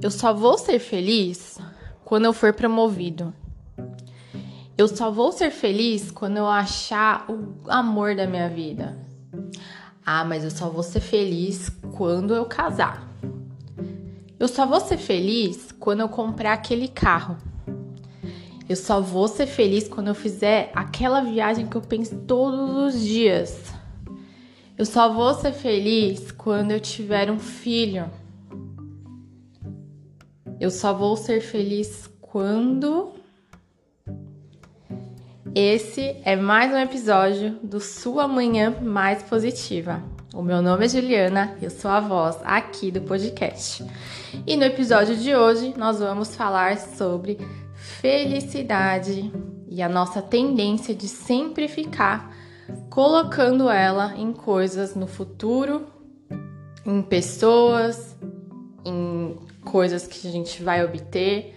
Eu só vou ser feliz quando eu for promovido. Eu só vou ser feliz quando eu achar o amor da minha vida. Ah, mas eu só vou ser feliz quando eu casar. Eu só vou ser feliz quando eu comprar aquele carro. Eu só vou ser feliz quando eu fizer aquela viagem que eu penso todos os dias. Eu só vou ser feliz quando eu tiver um filho. Eu só vou ser feliz quando. Esse é mais um episódio do Sua Manhã Mais Positiva. O meu nome é Juliana, eu sou a voz aqui do podcast. E no episódio de hoje nós vamos falar sobre felicidade e a nossa tendência de sempre ficar colocando ela em coisas no futuro, em pessoas, em coisas que a gente vai obter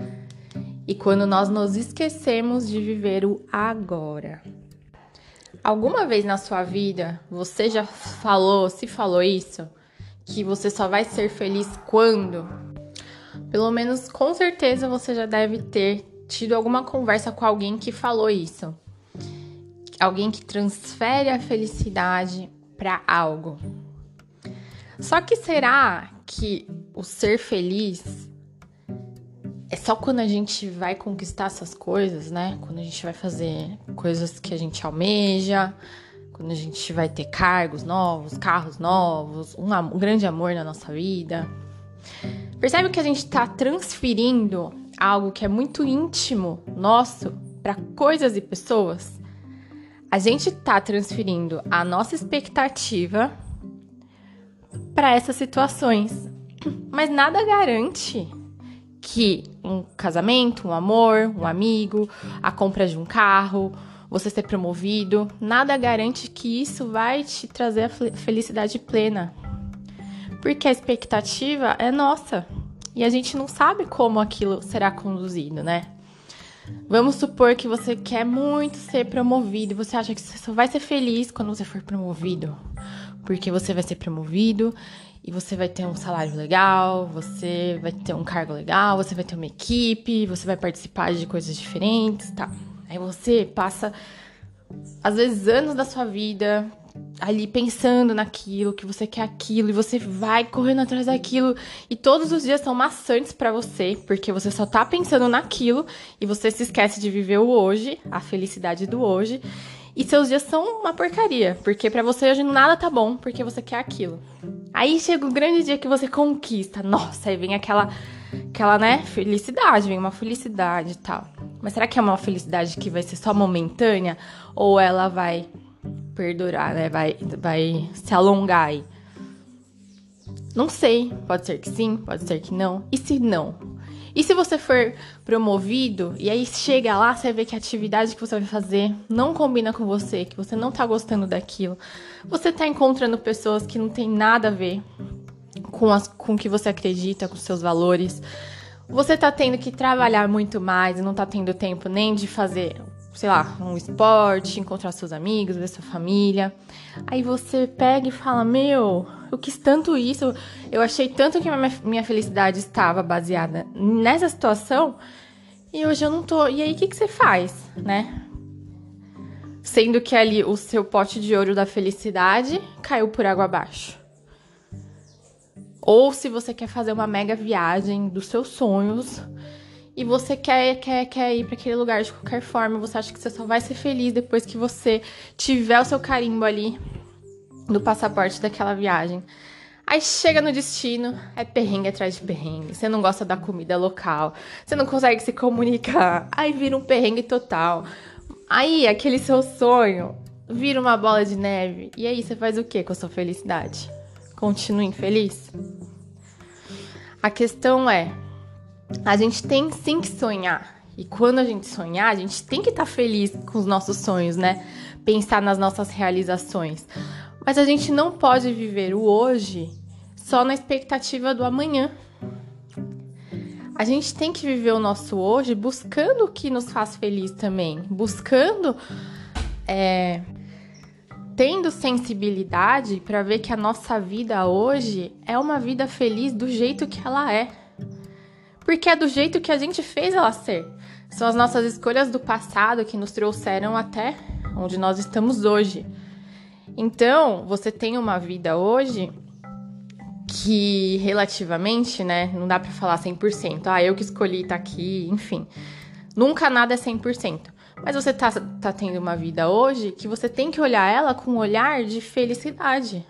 e quando nós nos esquecemos de viver o agora. Alguma vez na sua vida você já falou, se falou isso, que você só vai ser feliz quando? Pelo menos com certeza você já deve ter tido alguma conversa com alguém que falou isso. Alguém que transfere a felicidade para algo. Só que será que o ser feliz é só quando a gente vai conquistar essas coisas, né? Quando a gente vai fazer coisas que a gente almeja, quando a gente vai ter cargos novos, carros novos, um, um grande amor na nossa vida. Percebe que a gente está transferindo algo que é muito íntimo nosso para coisas e pessoas? A gente está transferindo a nossa expectativa para essas situações. Mas nada garante que um casamento, um amor, um amigo, a compra de um carro, você ser promovido, nada garante que isso vai te trazer a felicidade plena. Porque a expectativa é nossa e a gente não sabe como aquilo será conduzido, né? Vamos supor que você quer muito ser promovido você acha que você só vai ser feliz quando você for promovido porque você vai ser promovido e você vai ter um salário legal, você vai ter um cargo legal, você vai ter uma equipe, você vai participar de coisas diferentes, tá? Aí você passa às vezes anos da sua vida ali pensando naquilo, que você quer aquilo e você vai correndo atrás daquilo e todos os dias são maçantes para você, porque você só tá pensando naquilo e você se esquece de viver o hoje, a felicidade do hoje. E seus dias são uma porcaria, porque para você hoje nada tá bom, porque você quer aquilo. Aí chega o grande dia que você conquista. Nossa, aí vem aquela aquela, né, felicidade, vem uma felicidade e tal. Mas será que é uma felicidade que vai ser só momentânea ou ela vai perdurar, né? Vai vai se alongar aí? Não sei, pode ser que sim, pode ser que não. E se não? E se você for promovido e aí chega lá, você vê que a atividade que você vai fazer não combina com você, que você não tá gostando daquilo, você tá encontrando pessoas que não tem nada a ver com, as, com o que você acredita, com seus valores. Você tá tendo que trabalhar muito mais e não tá tendo tempo nem de fazer sei lá, um esporte, encontrar seus amigos, ver sua família. Aí você pega e fala: Meu, eu quis tanto isso, eu achei tanto que minha felicidade estava baseada nessa situação e hoje eu não tô. E aí o que, que você faz, né? Sendo que ali o seu pote de ouro da felicidade caiu por água abaixo. Ou se você quer fazer uma mega viagem dos seus sonhos e você quer, quer, quer ir para aquele lugar de qualquer forma, você acha que você só vai ser feliz depois que você tiver o seu carimbo ali no passaporte daquela viagem. Aí chega no destino, é perrengue atrás de perrengue. Você não gosta da comida local, você não consegue se comunicar, aí vira um perrengue total. Aí aquele seu sonho vira uma bola de neve. E aí você faz o que com a sua felicidade? Continua infeliz? A questão é, a gente tem sim que sonhar. E quando a gente sonhar, a gente tem que estar tá feliz com os nossos sonhos, né? Pensar nas nossas realizações. Mas a gente não pode viver o hoje só na expectativa do amanhã. A gente tem que viver o nosso hoje buscando o que nos faz feliz também, buscando, é, tendo sensibilidade para ver que a nossa vida hoje é uma vida feliz do jeito que ela é. porque é do jeito que a gente fez ela ser. São as nossas escolhas do passado que nos trouxeram até onde nós estamos hoje. Então, você tem uma vida hoje que relativamente, né, não dá para falar 100%. Ah, eu que escolhi estar tá aqui, enfim. Nunca nada é 100%. Mas você tá, tá tendo uma vida hoje que você tem que olhar ela com um olhar de felicidade.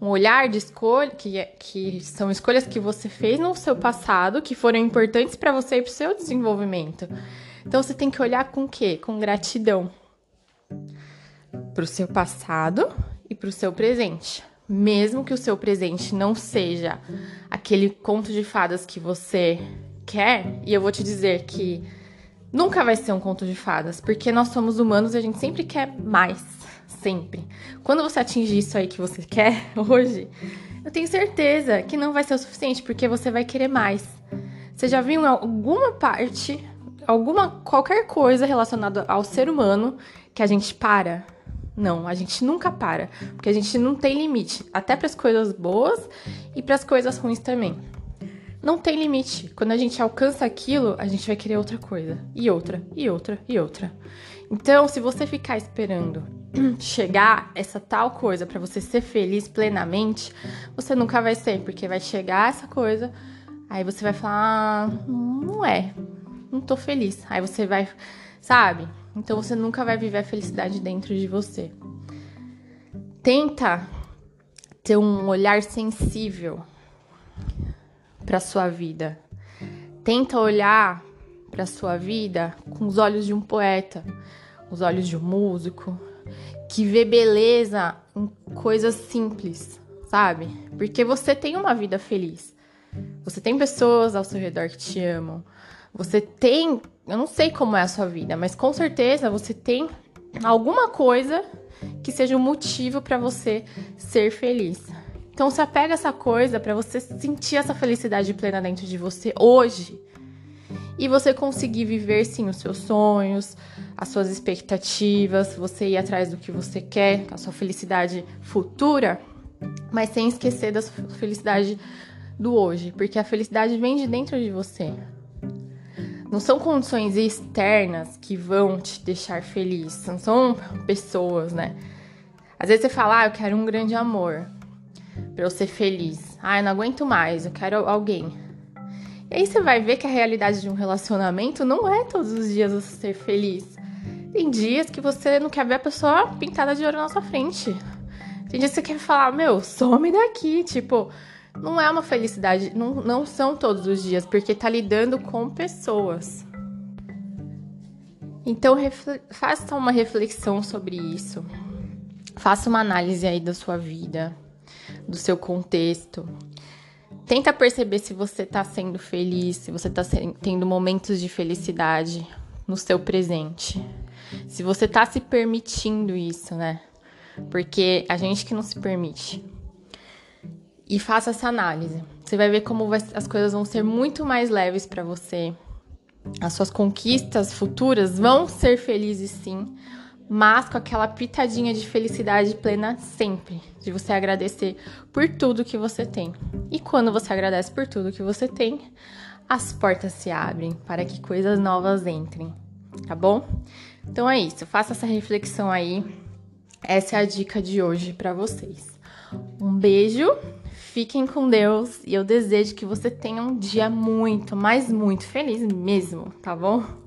Um olhar de escolha, que, é, que são escolhas que você fez no seu passado, que foram importantes para você e para o seu desenvolvimento. Então você tem que olhar com o quê? Com gratidão. Para o seu passado e para o seu presente. Mesmo que o seu presente não seja aquele conto de fadas que você quer, e eu vou te dizer que nunca vai ser um conto de fadas, porque nós somos humanos e a gente sempre quer mais. Sempre. Quando você atingir isso aí que você quer hoje, eu tenho certeza que não vai ser o suficiente, porque você vai querer mais. Você já viu alguma parte, alguma qualquer coisa relacionada ao ser humano que a gente para? Não, a gente nunca para, porque a gente não tem limite, até para as coisas boas e para as coisas ruins também. Não tem limite. Quando a gente alcança aquilo, a gente vai querer outra coisa, e outra, e outra, e outra. Então, se você ficar esperando chegar essa tal coisa para você ser feliz plenamente, você nunca vai ser, porque vai chegar essa coisa, aí você vai falar: ah, não é, não tô feliz. Aí você vai, sabe? Então você nunca vai viver a felicidade dentro de você. Tenta ter um olhar sensível para sua vida. Tenta olhar para sua vida com os olhos de um poeta, os olhos de um músico que vê beleza em coisas simples, sabe? Porque você tem uma vida feliz. Você tem pessoas ao seu redor que te amam. Você tem, eu não sei como é a sua vida, mas com certeza você tem alguma coisa que seja um motivo para você ser feliz. Então se apega a essa coisa para você sentir essa felicidade plena dentro de você hoje. E você conseguir viver sim os seus sonhos, as suas expectativas, você ir atrás do que você quer, a sua felicidade futura, mas sem esquecer da sua felicidade do hoje, porque a felicidade vem de dentro de você. Não são condições externas que vão te deixar feliz, não são pessoas, né? Às vezes você fala, ah, eu quero um grande amor para eu ser feliz. Ah, eu não aguento mais, eu quero alguém. E aí você vai ver que a realidade de um relacionamento não é todos os dias você ser feliz. Tem dias que você não quer ver a pessoa pintada de ouro na sua frente. Tem dias que você quer falar, meu, some daqui. Tipo, não é uma felicidade, não, não são todos os dias, porque tá lidando com pessoas. Então, faça uma reflexão sobre isso. Faça uma análise aí da sua vida do seu contexto. Tenta perceber se você está sendo feliz, se você está tendo momentos de felicidade no seu presente. Se você está se permitindo isso, né? Porque a gente que não se permite. E faça essa análise. Você vai ver como vai, as coisas vão ser muito mais leves para você. As suas conquistas futuras vão ser felizes sim mas com aquela pitadinha de felicidade plena sempre, de você agradecer por tudo que você tem. E quando você agradece por tudo que você tem, as portas se abrem para que coisas novas entrem, tá bom? Então é isso, faça essa reflexão aí. Essa é a dica de hoje para vocês. Um beijo, fiquem com Deus e eu desejo que você tenha um dia muito, mas muito feliz mesmo, tá bom?